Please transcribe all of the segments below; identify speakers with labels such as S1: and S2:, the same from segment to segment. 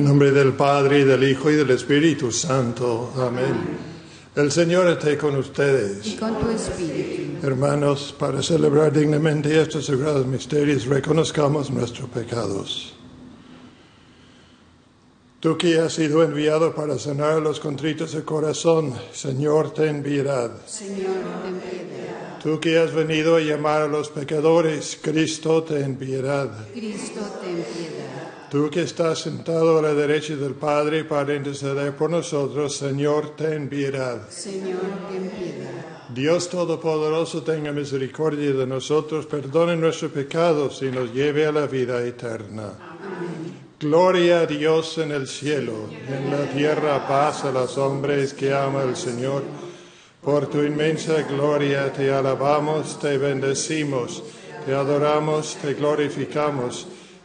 S1: En nombre del Padre, y del Hijo, y del Espíritu Santo. Amén. El Señor esté con ustedes.
S2: Y con tu espíritu.
S1: Hermanos, para celebrar dignamente estos sagrados misterios, reconozcamos nuestros pecados. Tú que has sido enviado para sanar a los contritos de corazón, Señor, ten piedad.
S2: Señor, ten piedad.
S1: Tú que has venido a llamar a los pecadores, Cristo, ten piedad.
S2: Cristo, ten piedad.
S1: Tú que estás sentado a la derecha del Padre para interceder por nosotros, Señor, ten piedad.
S2: Señor, ten piedad.
S1: Dios Todopoderoso tenga misericordia de nosotros, perdone nuestros pecados y nos lleve a la vida eterna.
S2: Amén.
S1: Gloria a Dios en el cielo, en la tierra paz a los hombres que ama el Señor. Por tu inmensa gloria te alabamos, te bendecimos, te adoramos, te glorificamos.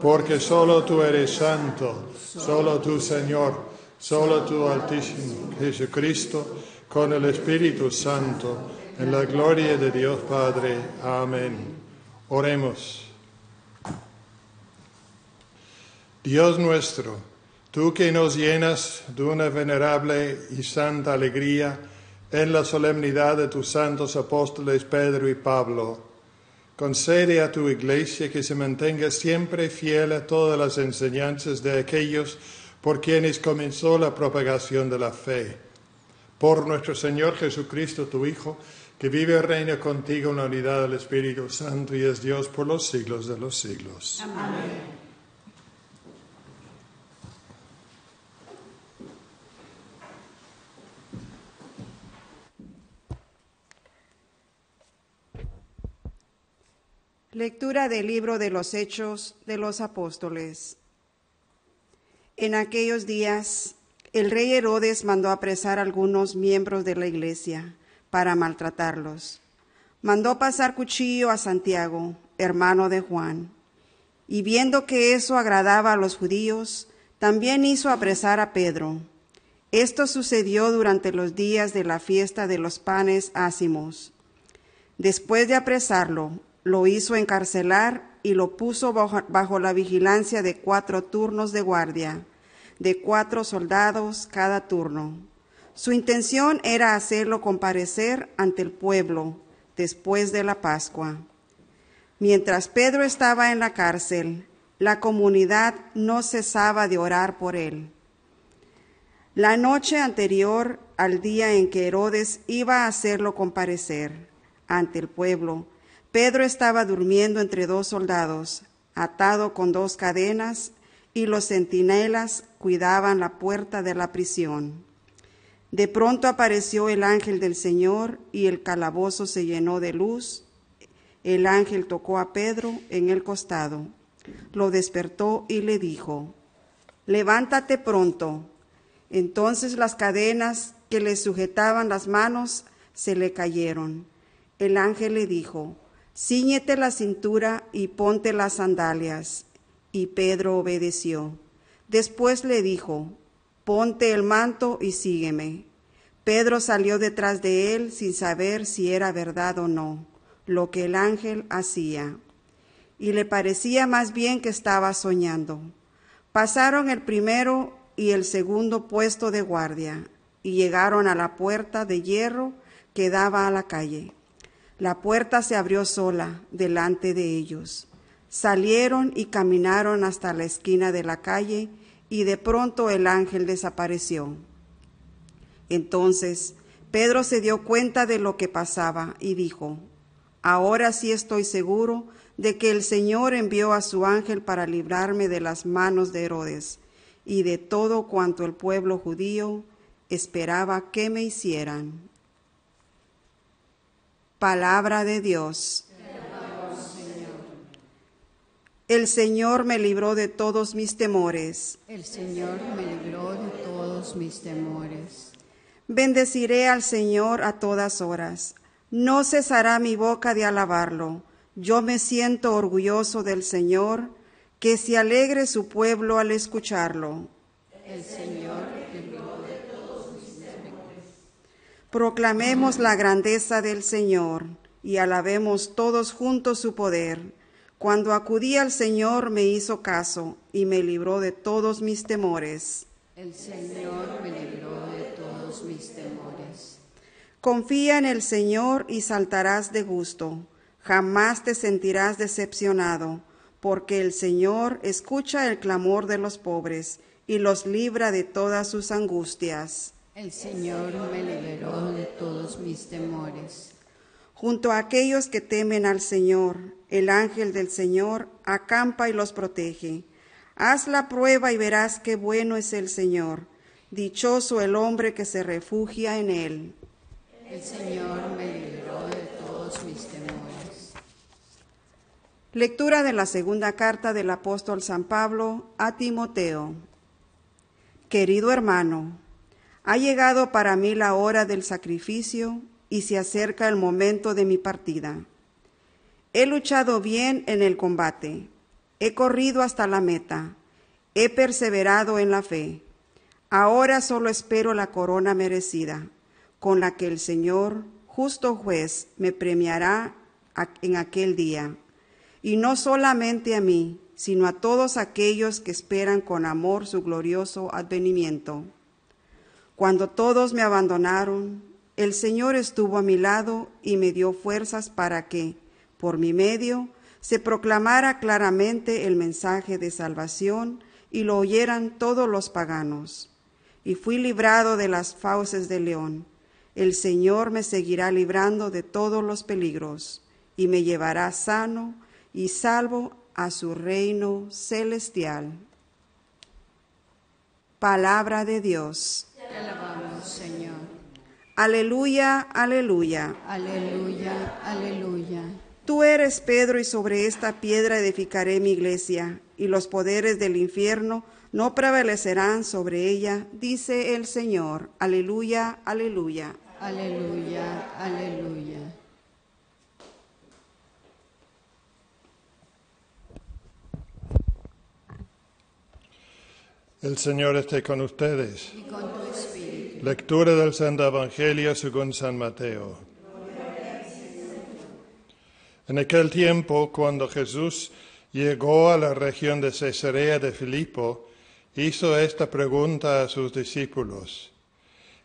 S1: porque solo tú eres santo, solo tú Señor, solo tú Altísimo Jesucristo, con el Espíritu Santo, en la gloria de Dios Padre. Amén. Oremos. Dios nuestro, tú que nos llenas de una venerable y santa alegría en la solemnidad de tus santos apóstoles Pedro y Pablo, Concede a tu iglesia que se mantenga siempre fiel a todas las enseñanzas de aquellos por quienes comenzó la propagación de la fe. Por nuestro Señor Jesucristo, tu Hijo, que vive y reina contigo en la unidad del Espíritu Santo y es Dios por los siglos de los siglos.
S2: Amén. Lectura del libro de los Hechos de los Apóstoles. En aquellos días, el rey Herodes mandó apresar a algunos miembros de la iglesia para maltratarlos. Mandó pasar cuchillo a Santiago, hermano de Juan, y viendo que eso agradaba a los judíos, también hizo apresar a Pedro. Esto sucedió durante los días de la fiesta de los panes ácimos. Después de apresarlo, lo hizo encarcelar y lo puso bajo, la vigilancia de cuatro turnos de guardia, de cuatro soldados cada turno. Su intención era hacerlo comparecer ante el pueblo después de la Pascua. Mientras Pedro estaba en la cárcel, la comunidad no cesaba de orar por él. La noche anterior al día en que Herodes iba a hacerlo comparecer ante el pueblo, Pedro estaba durmiendo entre dos soldados, atado con dos cadenas, y los centinelas cuidaban la puerta de la prisión. De pronto apareció el ángel del Señor y el calabozo se llenó de luz. El ángel tocó a Pedro en el costado. lo despertó y le dijo, levántate pronto. Entonces las cadenas que le sujetaban las manos se le cayeron. El ángel le dijo, Cíñete la cintura y ponte las sandalias. Y Pedro obedeció. Después le dijo, Ponte el manto y sígueme. Pedro salió detrás de él sin saber si era verdad o no lo que el ángel hacía, y le parecía más bien que estaba soñando. Pasaron el primero y el segundo puesto de guardia, y llegaron a la puerta de hierro que daba a la calle. La puerta se abrió sola delante de ellos. Salieron y caminaron hasta la esquina de la calle, y de pronto el ángel desapareció. Entonces Pedro se dio cuenta de lo que pasaba y dijo, Ahora sí estoy seguro de que el Señor envió a su ángel para librarme de las manos de Herodes y de todo cuanto el pueblo judío esperaba que me hicieran. Palabra de Dios. El Señor me libró de todos mis temores.
S3: El Señor me libró de todos mis temores.
S2: Bendeciré al Señor a todas horas no cesará mi boca de alabarlo. Yo me siento orgulloso del Señor, que se alegre su pueblo al escucharlo.
S3: El Señor
S2: Proclamemos la grandeza del Señor y alabemos todos juntos su poder. Cuando acudí al Señor me hizo caso y me libró de todos mis temores.
S3: El Señor me libró de todos mis temores.
S2: Confía en el Señor y saltarás de gusto. Jamás te sentirás decepcionado, porque el Señor escucha el clamor de los pobres y los libra de todas sus angustias.
S3: El Señor me liberó de todos mis temores.
S2: Junto a aquellos que temen al Señor, el ángel del Señor acampa y los protege. Haz la prueba y verás qué bueno es el Señor. Dichoso el hombre que se refugia en él.
S3: El Señor me libró de todos mis temores.
S2: Lectura de la segunda carta del apóstol San Pablo a Timoteo. Querido hermano, ha llegado para mí la hora del sacrificio y se acerca el momento de mi partida. He luchado bien en el combate, he corrido hasta la meta, he perseverado en la fe. Ahora solo espero la corona merecida con la que el Señor, justo juez, me premiará en aquel día. Y no solamente a mí, sino a todos aquellos que esperan con amor su glorioso advenimiento. Cuando todos me abandonaron, el Señor estuvo a mi lado y me dio fuerzas para que, por mi medio, se proclamara claramente el mensaje de salvación y lo oyeran todos los paganos. Y fui librado de las fauces del león el Señor me seguirá librando de todos los peligros y me llevará sano y salvo a su reino celestial. Palabra de Dios.
S3: Te alabamos, Señor.
S2: Aleluya, aleluya.
S3: Aleluya, aleluya.
S2: Tú eres Pedro y sobre esta piedra edificaré mi iglesia y los poderes del infierno no prevalecerán sobre ella, dice el Señor. Aleluya, aleluya.
S3: Aleluya, aleluya.
S1: El Señor esté con ustedes.
S3: Y con.
S1: Lectura del Santo Evangelio según San Mateo. En aquel tiempo, cuando Jesús llegó a la región de Cesarea de Filipo, hizo esta pregunta a sus discípulos.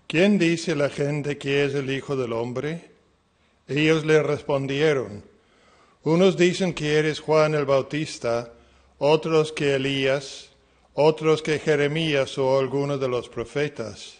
S1: ¿quién dice la gente que es el Hijo del Hombre? Ellos le respondieron, unos dicen que eres Juan el Bautista, otros que Elías, otros que Jeremías o alguno de los profetas.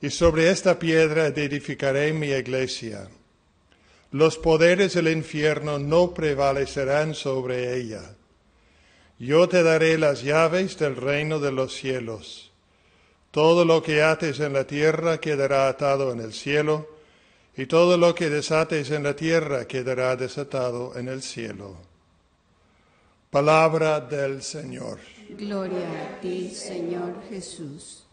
S1: y sobre esta piedra edificaré mi iglesia. Los poderes del infierno no prevalecerán sobre ella. Yo te daré las llaves del reino de los cielos. Todo lo que ates en la tierra quedará atado en el cielo, y todo lo que desates en la tierra quedará desatado en el cielo. Palabra del Señor.
S3: Gloria a ti, Señor Jesús.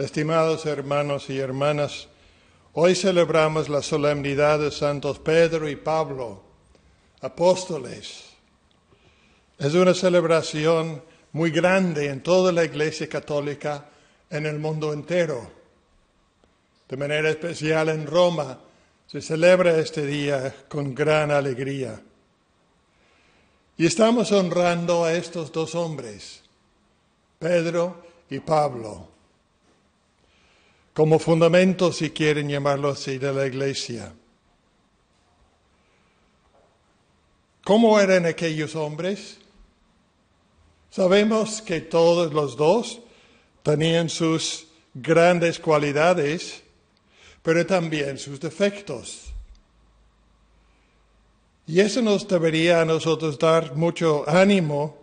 S1: Estimados hermanos y hermanas, hoy celebramos la solemnidad de Santos Pedro y Pablo, apóstoles. Es una celebración muy grande en toda la Iglesia Católica en el mundo entero. De manera especial en Roma se celebra este día con gran alegría. Y estamos honrando a estos dos hombres, Pedro y Pablo como fundamento, si quieren llamarlo así, de la iglesia. ¿Cómo eran aquellos hombres? Sabemos que todos los dos tenían sus grandes cualidades, pero también sus defectos. Y eso nos debería a nosotros dar mucho ánimo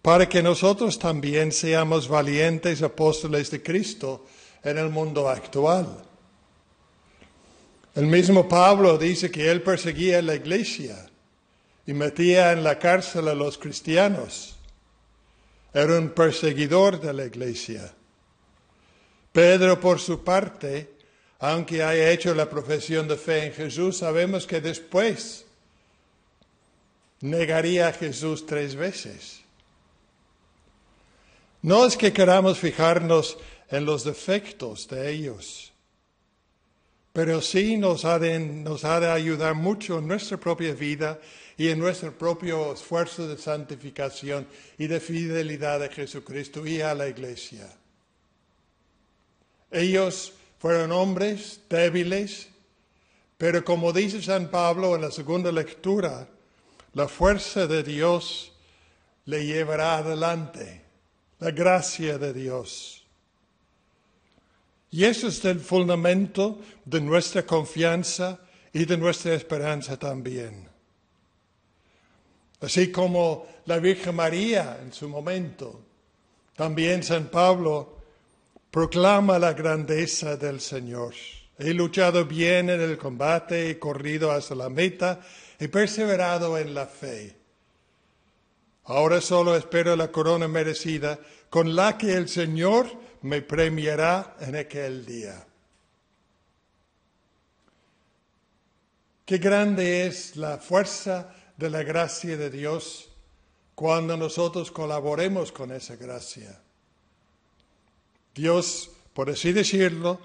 S1: para que nosotros también seamos valientes apóstoles de Cristo en el mundo actual. El mismo Pablo dice que él perseguía la iglesia y metía en la cárcel a los cristianos. Era un perseguidor de la iglesia. Pedro, por su parte, aunque haya hecho la profesión de fe en Jesús, sabemos que después negaría a Jesús tres veces. No es que queramos fijarnos en los defectos de ellos. Pero sí nos ha, de, nos ayudar mucho en nuestra propia vida y en nuestro propio esfuerzo de santificación y de fidelidad a Jesucristo y a la iglesia. Ellos fueron hombres débiles, pero como dice San Pablo en la segunda lectura, la fuerza de Dios le llevará adelante, la gracia de Dios. Y eso es el fundamento de nuestra confianza y de nuestra esperanza también. Así como la Virgen María en su momento, también San Pablo proclama la grandeza del Señor. He luchado bien en el combate, he corrido hasta la meta, he perseverado en la fe. Ahora solo espero la corona merecida con la que el Señor me premiará en aquel día. Qué grande es la fuerza de la gracia de Dios cuando nosotros colaboremos con esa gracia. Dios, por así decirlo,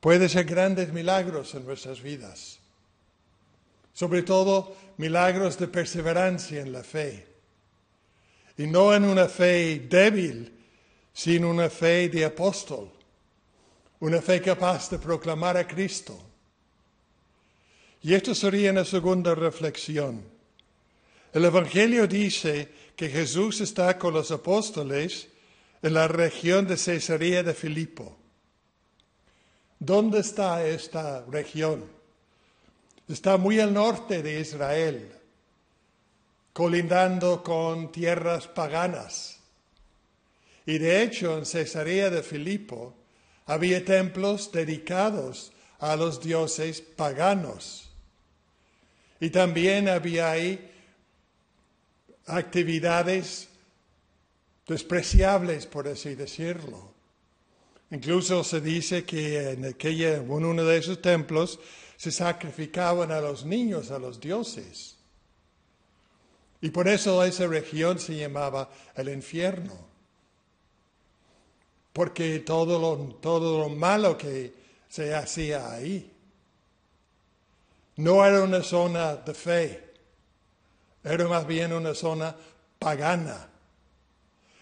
S1: puede hacer grandes milagros en nuestras vidas, sobre todo milagros de perseverancia en la fe, y no en una fe débil, sin una fe de apóstol, una fe capaz de proclamar a Cristo. Y esto sería una segunda reflexión. El Evangelio dice que Jesús está con los apóstoles en la región de Cesarea de Filipo. ¿Dónde está esta región? Está muy al norte de Israel, colindando con tierras paganas. Y de hecho en Cesarea de Filipo había templos dedicados a los dioses paganos. Y también había ahí actividades despreciables, por así decirlo. Incluso se dice que en, aquella, en uno de esos templos se sacrificaban a los niños, a los dioses. Y por eso esa región se llamaba el infierno porque todo lo, todo lo malo que se hacía ahí. No era una zona de fe, era más bien una zona pagana.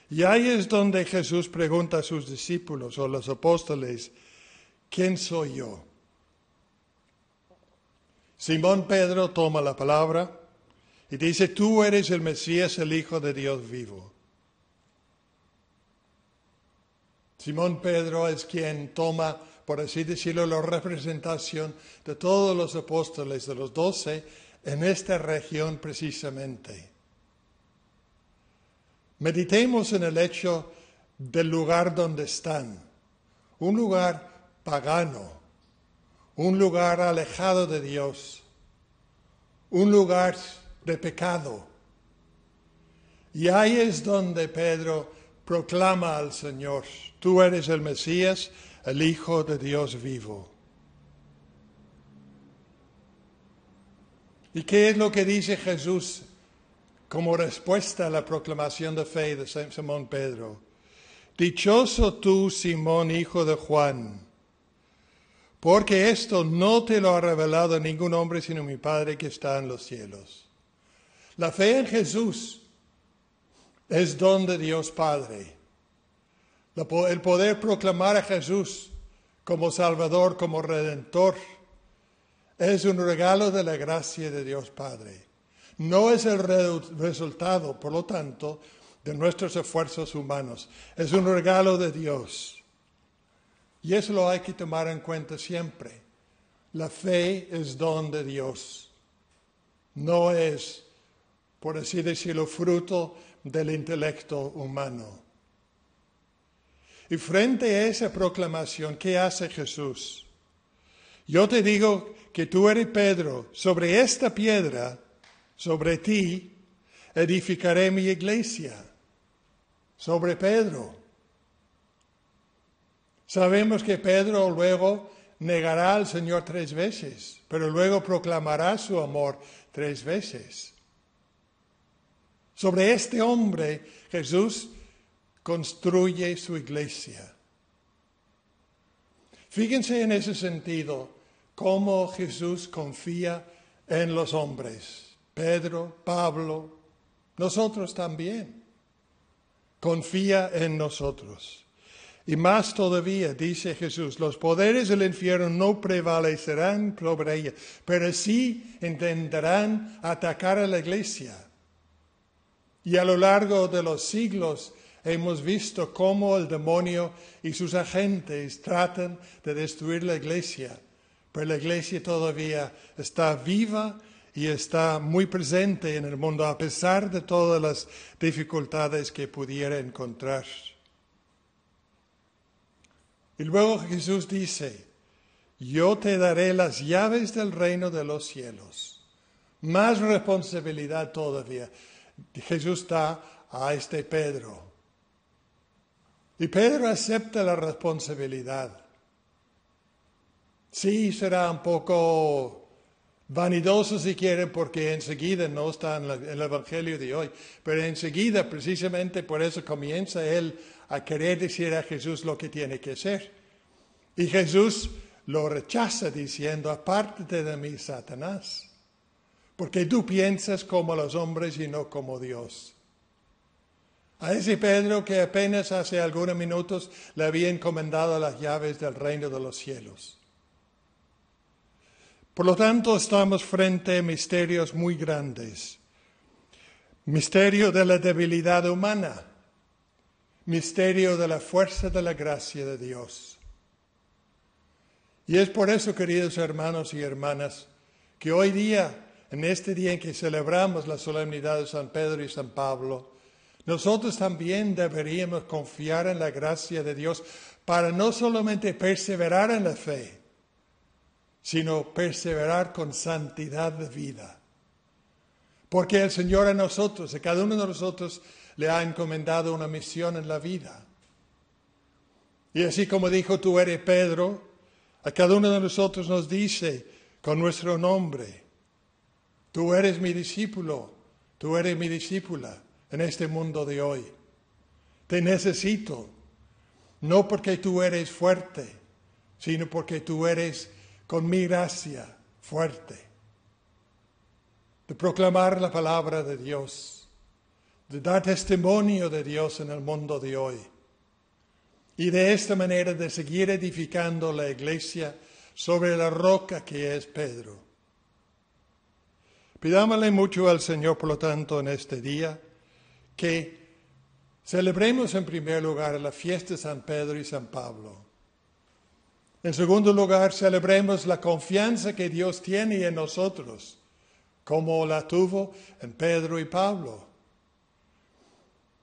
S1: Y ahí es donde Jesús pregunta a sus discípulos o los apóstoles, ¿quién soy yo? Simón Pedro toma la palabra y dice, tú eres el Mesías, el Hijo de Dios vivo. Simón Pedro es quien toma, por así decirlo, la representación de todos los apóstoles, de los doce, en esta región precisamente. Meditemos en el hecho del lugar donde están, un lugar pagano, un lugar alejado de Dios, un lugar de pecado. Y ahí es donde Pedro proclama al Señor, tú eres el Mesías, el Hijo de Dios vivo. ¿Y qué es lo que dice Jesús como respuesta a la proclamación de fe de Simón Pedro? Dichoso tú, Simón, hijo de Juan, porque esto no te lo ha revelado ningún hombre sino mi Padre que está en los cielos. La fe en Jesús es don de Dios Padre. El poder proclamar a Jesús como Salvador, como Redentor, es un regalo de la gracia de Dios Padre. No es el resultado, por lo tanto, de nuestros esfuerzos humanos. Es un regalo de Dios. Y eso lo hay que tomar en cuenta siempre. La fe es don de Dios. No es, por así decirlo, fruto del intelecto humano. Y frente a esa proclamación, ¿qué hace Jesús? Yo te digo que tú eres Pedro, sobre esta piedra, sobre ti, edificaré mi iglesia, sobre Pedro. Sabemos que Pedro luego negará al Señor tres veces, pero luego proclamará su amor tres veces. Sobre este hombre Jesús construye su iglesia. Fíjense en ese sentido cómo Jesús confía en los hombres. Pedro, Pablo, nosotros también. Confía en nosotros. Y más todavía, dice Jesús, los poderes del infierno no prevalecerán sobre ella, pero sí intentarán atacar a la iglesia. Y a lo largo de los siglos hemos visto cómo el demonio y sus agentes tratan de destruir la iglesia, pero la iglesia todavía está viva y está muy presente en el mundo a pesar de todas las dificultades que pudiera encontrar. Y luego Jesús dice, yo te daré las llaves del reino de los cielos. Más responsabilidad todavía. Jesús da a este Pedro. Y Pedro acepta la responsabilidad. Sí, será un poco vanidoso si quieren, porque enseguida no está en el Evangelio de hoy, pero enseguida, precisamente por eso comienza él a querer decir a Jesús lo que tiene que hacer. Y Jesús lo rechaza diciendo, apártate de mí, Satanás, porque tú piensas como los hombres y no como Dios. A ese Pedro que apenas hace algunos minutos le había encomendado las llaves del reino de los cielos. Por lo tanto, estamos frente a misterios muy grandes. Misterio de la debilidad humana, misterio de la fuerza de la gracia de Dios. Y es por eso, queridos hermanos y hermanas, que hoy día, en este día en que celebramos la solemnidad de San Pedro y San Pablo, nosotros también deberíamos confiar en la gracia de Dios para no solamente perseverar en la fe, sino perseverar con santidad de vida. Porque el Señor a nosotros, a cada uno de nosotros, le ha encomendado una misión en la vida. Y así como dijo tú eres Pedro, a cada uno de nosotros nos dice con nuestro nombre, tú eres mi discípulo, tú eres mi discípula en este mundo de hoy. Te necesito, no porque tú eres fuerte, sino porque tú eres con mi gracia fuerte. De proclamar la palabra de Dios, de dar testimonio de Dios en el mundo de hoy. y de esta manera de seguir edificando la iglesia sobre la roca que es Pedro. Pidámosle mucho al Señor, por lo tanto, en este día, que celebremos en primer lugar la fiesta de San Pedro y San Pablo. En segundo lugar, celebremos la confianza que Dios tiene en nosotros, como la tuvo en Pedro y Pablo.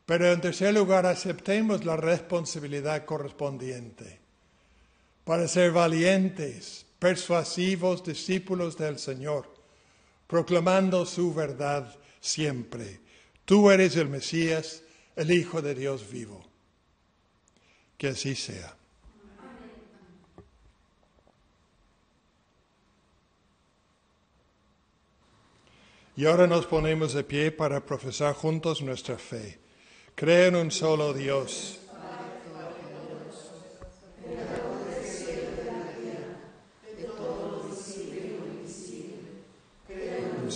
S1: Pero en tercer lugar, aceptemos la responsabilidad correspondiente para ser valientes, persuasivos discípulos del Señor, proclamando su verdad siempre. Tú eres el Mesías, el Hijo de Dios vivo. Que así sea. Y ahora nos ponemos de pie para profesar juntos nuestra fe. Creo en un solo Dios.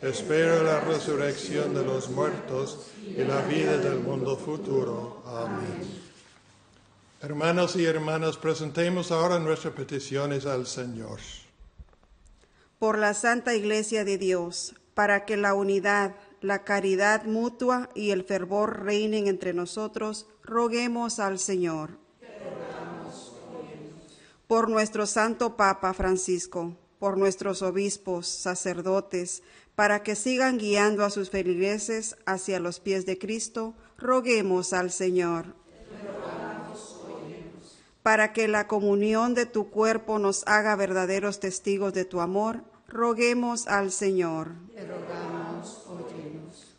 S1: Espero la resurrección de los muertos y la vida del mundo futuro. Amén. Hermanos y hermanas, presentemos ahora nuestras peticiones al Señor.
S2: Por la Santa Iglesia de Dios, para que la unidad la caridad mutua y el fervor reinen entre nosotros, roguemos al Señor. Por nuestro Santo Papa Francisco, por nuestros obispos, sacerdotes, para que sigan guiando a sus feligreses hacia los pies de Cristo, roguemos al Señor. Para que la comunión de tu cuerpo nos haga verdaderos testigos de tu amor, roguemos al Señor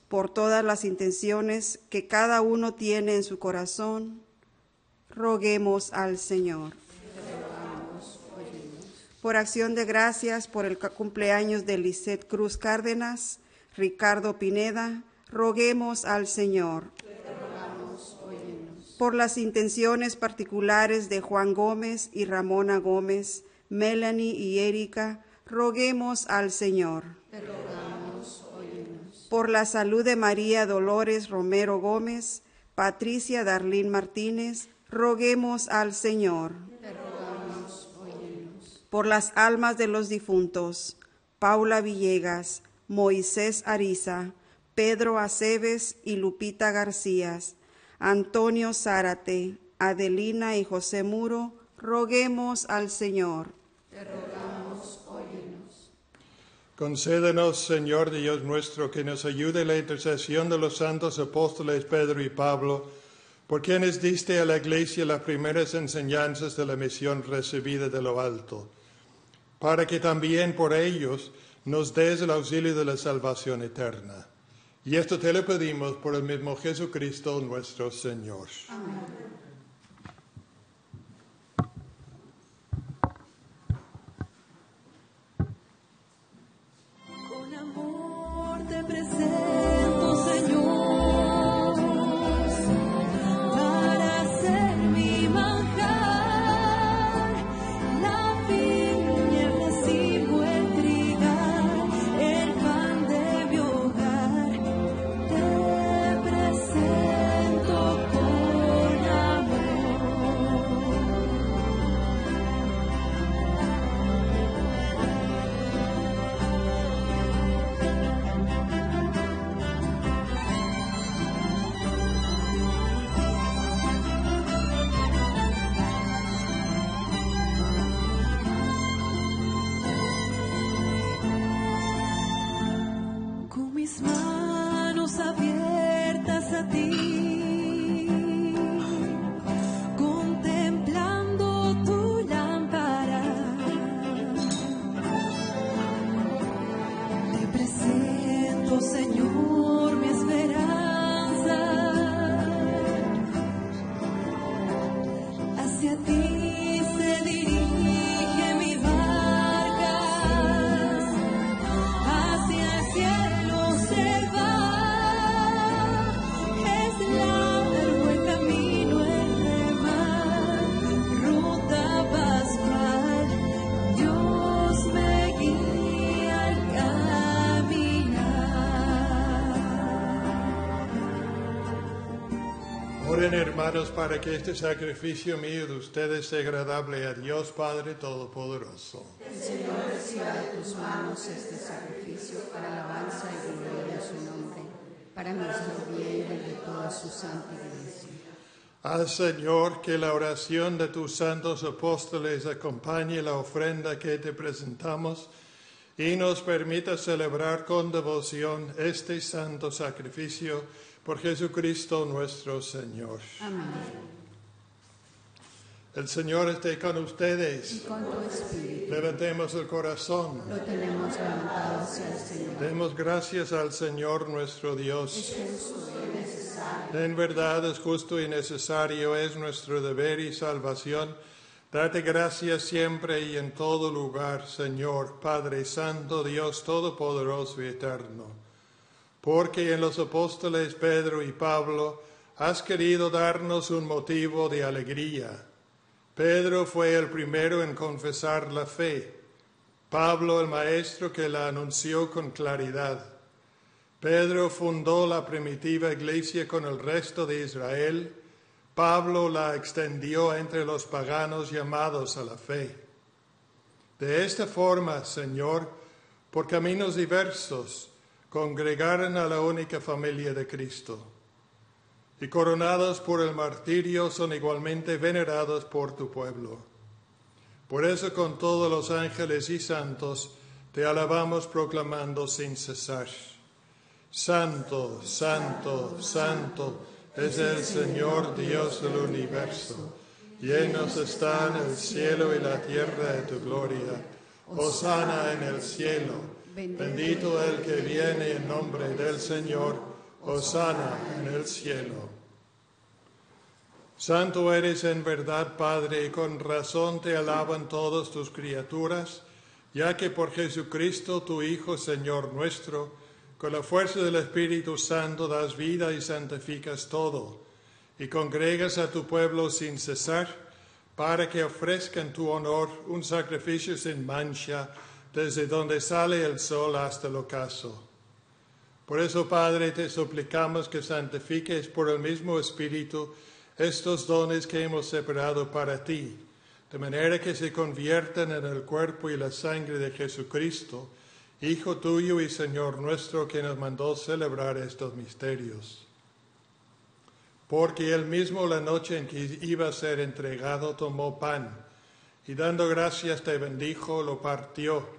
S2: por todas las intenciones que cada uno tiene en su corazón, roguemos al Señor. Por acción de gracias por el cumpleaños de Lisette Cruz Cárdenas, Ricardo Pineda, roguemos al Señor. Por las intenciones particulares de Juan Gómez y Ramona Gómez, Melanie y Erika, roguemos al Señor por la salud de María Dolores Romero Gómez, Patricia Darlín Martínez, roguemos al Señor. Por las almas de los difuntos, Paula Villegas, Moisés Ariza, Pedro Aceves y Lupita García, Antonio Zárate, Adelina y José Muro, roguemos al Señor.
S1: Concédenos, Señor Dios nuestro, que nos ayude la intercesión de los santos apóstoles Pedro y Pablo, por quienes diste a la Iglesia las primeras enseñanzas de la misión recibida de lo alto, para que también por ellos nos des el auxilio de la salvación eterna. Y esto te lo pedimos por el mismo Jesucristo nuestro Señor. Amén. Oren hermanos para que este sacrificio mío de ustedes sea agradable a Dios Padre Todopoderoso.
S3: El Señor reciba de tus manos este sacrificio para alabanza y gloria a su nombre, para nuestro bien y de toda su santa iglesia.
S1: Haz Señor que la oración de tus santos apóstoles acompañe la ofrenda que te presentamos y nos permita celebrar con devoción este santo sacrificio por Jesucristo nuestro Señor.
S3: Amén.
S1: El Señor esté con
S3: Y
S1: ustedes.
S3: con tu espíritu
S1: Levantemos el corazón.
S3: lo tenemos levantado hacia el Señor.
S1: Demos gracias al Señor nuestro Dios.
S3: Es justo y necesario.
S1: En verdad es justo y necesario, es nuestro deber y salvación. Date gracias siempre y en todo lugar, Señor, Padre Santo, Dios Todopoderoso y Eterno. Porque en los apóstoles Pedro y Pablo has querido darnos un motivo de alegría. Pedro fue el primero en confesar la fe. Pablo el maestro que la anunció con claridad. Pedro fundó la primitiva iglesia con el resto de Israel. Pablo la extendió entre los paganos llamados a la fe. De esta forma, Señor, por caminos diversos, congregaron a la única familia de Cristo. Y coronados por el martirio, son igualmente venerados por tu pueblo. Por eso con todos los ángeles y santos te alabamos proclamando sin cesar. Santo, santo, santo es el Señor Dios del universo. Llenos están el cielo y la tierra de tu gloria. Hosana en el cielo. Bendito el que viene en nombre del Señor. Hosana en el cielo. Santo eres en verdad, Padre, y con razón te alaban todas tus criaturas, ya que por Jesucristo, tu Hijo, Señor nuestro, con la fuerza del Espíritu Santo das vida y santificas todo, y congregas a tu pueblo sin cesar, para que ofrezca en tu honor un sacrificio sin mancha, desde donde sale el sol hasta el ocaso. Por eso, Padre, te suplicamos que santifiques por el mismo Espíritu estos dones que hemos separado para ti, de manera que se conviertan en el cuerpo y la sangre de Jesucristo, Hijo tuyo y Señor nuestro, que nos mandó celebrar estos misterios. Porque él mismo la noche en que iba a ser entregado tomó pan y dando gracias te bendijo, lo partió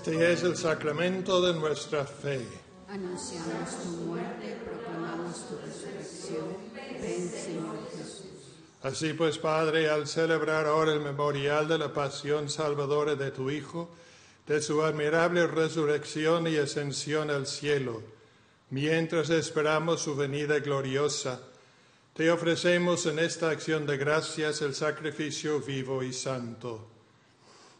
S1: Este es el sacramento de nuestra fe.
S3: Anunciamos tu muerte, proclamamos tu resurrección. Ven, Señor Jesús.
S1: Así pues, Padre, al celebrar ahora el memorial de la pasión salvadora de tu Hijo, de su admirable resurrección y ascensión al cielo, mientras esperamos su venida gloriosa, te ofrecemos en esta acción de gracias el sacrificio vivo y santo.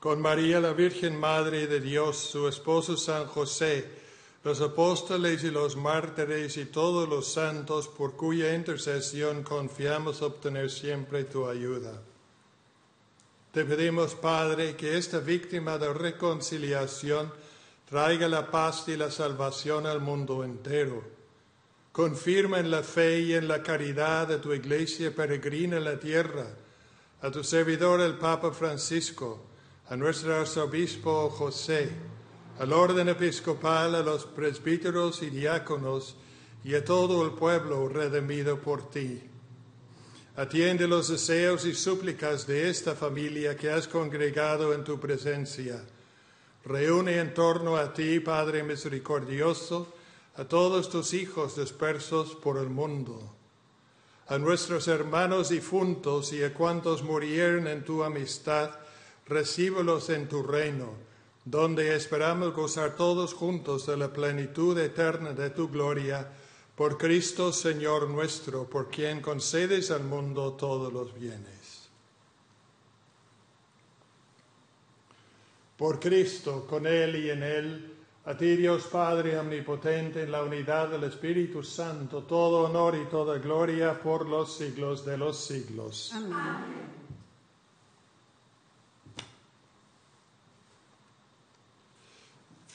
S1: con María la Virgen Madre de Dios, su esposo San José, los apóstoles y los mártires y todos los santos por cuya intercesión confiamos obtener siempre tu ayuda. Te pedimos, Padre, que esta víctima de reconciliación traiga la paz y la salvación al mundo entero. Confirma en la fe y en la caridad de tu iglesia peregrina en la tierra, a tu servidor el Papa Francisco, a nuestro arzobispo José, al orden episcopal, a los presbíteros y diáconos y a todo el pueblo redimido por ti. Atiende los deseos y súplicas de esta familia que has congregado en tu presencia. Reúne en torno a ti, Padre misericordioso, a todos tus hijos dispersos por el mundo, a nuestros hermanos difuntos y a cuantos murieron en tu amistad, recíbelos en tu reino, donde esperamos gozar todos juntos de la plenitud eterna de tu gloria por Cristo Señor nuestro, por quien concedes al mundo todos los bienes. Por Cristo, con Él y en Él, a ti Dios Padre Omnipotente, en la unidad del Espíritu Santo, todo honor y toda gloria por los siglos de los siglos.
S3: Amén.